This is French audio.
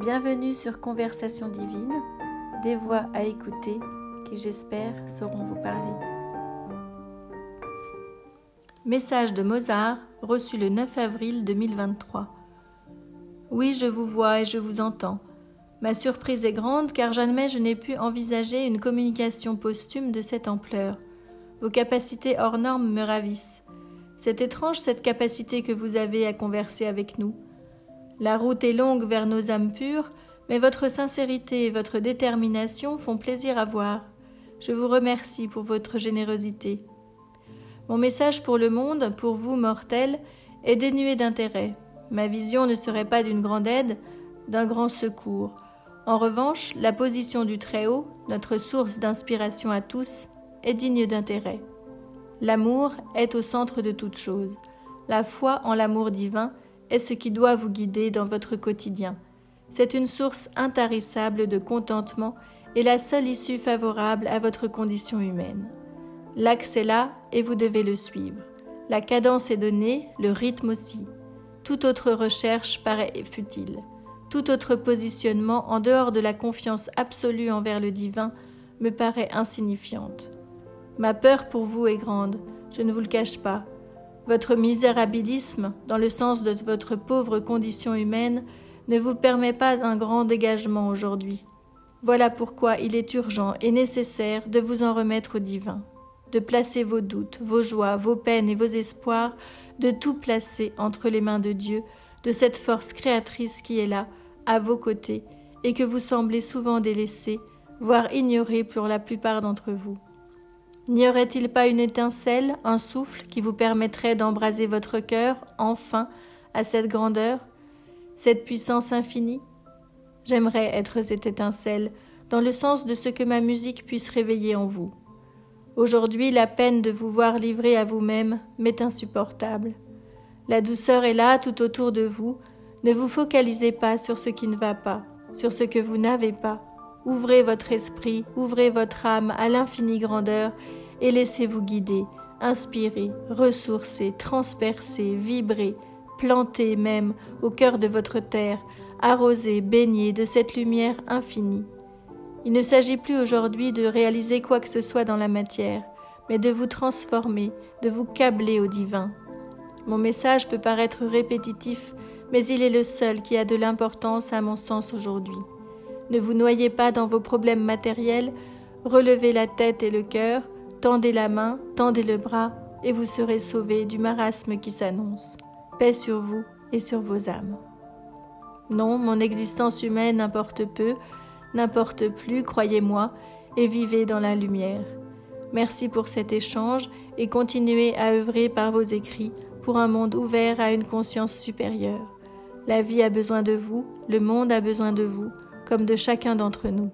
Bienvenue sur Conversation divine, des voix à écouter qui j'espère sauront vous parler. Message de Mozart reçu le 9 avril 2023. Oui, je vous vois et je vous entends. Ma surprise est grande car jamais je n'ai pu envisager une communication posthume de cette ampleur. Vos capacités hors normes me ravissent. C'est étrange cette capacité que vous avez à converser avec nous. La route est longue vers nos âmes pures, mais votre sincérité et votre détermination font plaisir à voir. Je vous remercie pour votre générosité. Mon message pour le monde, pour vous mortels, est dénué d'intérêt. Ma vision ne serait pas d'une grande aide, d'un grand secours. En revanche, la position du Très-Haut, notre source d'inspiration à tous, est digne d'intérêt. L'amour est au centre de toute chose. La foi en l'amour divin est ce qui doit vous guider dans votre quotidien. C'est une source intarissable de contentement et la seule issue favorable à votre condition humaine. L'axe est là et vous devez le suivre. La cadence est donnée, le rythme aussi. Toute autre recherche paraît futile. Tout autre positionnement en dehors de la confiance absolue envers le divin me paraît insignifiante. Ma peur pour vous est grande, je ne vous le cache pas. Votre misérabilisme, dans le sens de votre pauvre condition humaine, ne vous permet pas un grand dégagement aujourd'hui. Voilà pourquoi il est urgent et nécessaire de vous en remettre au divin, de placer vos doutes, vos joies, vos peines et vos espoirs, de tout placer entre les mains de Dieu, de cette force créatrice qui est là, à vos côtés, et que vous semblez souvent délaisser, voire ignorer pour la plupart d'entre vous. N'y aurait-il pas une étincelle, un souffle qui vous permettrait d'embraser votre cœur, enfin, à cette grandeur, cette puissance infinie? J'aimerais être cette étincelle, dans le sens de ce que ma musique puisse réveiller en vous. Aujourd'hui, la peine de vous voir livré à vous-même m'est insupportable. La douceur est là tout autour de vous. Ne vous focalisez pas sur ce qui ne va pas, sur ce que vous n'avez pas. Ouvrez votre esprit, ouvrez votre âme à l'infinie grandeur et laissez-vous guider, inspirer, ressourcer, transpercer, vibrer, planter même au cœur de votre terre, arroser, baigner de cette lumière infinie. Il ne s'agit plus aujourd'hui de réaliser quoi que ce soit dans la matière, mais de vous transformer, de vous câbler au divin. Mon message peut paraître répétitif, mais il est le seul qui a de l'importance à mon sens aujourd'hui. Ne vous noyez pas dans vos problèmes matériels, relevez la tête et le cœur, Tendez la main, tendez le bras, et vous serez sauvés du marasme qui s'annonce. Paix sur vous et sur vos âmes. Non, mon existence humaine importe peu, n'importe plus, croyez-moi, et vivez dans la lumière. Merci pour cet échange et continuez à œuvrer par vos écrits pour un monde ouvert à une conscience supérieure. La vie a besoin de vous, le monde a besoin de vous, comme de chacun d'entre nous.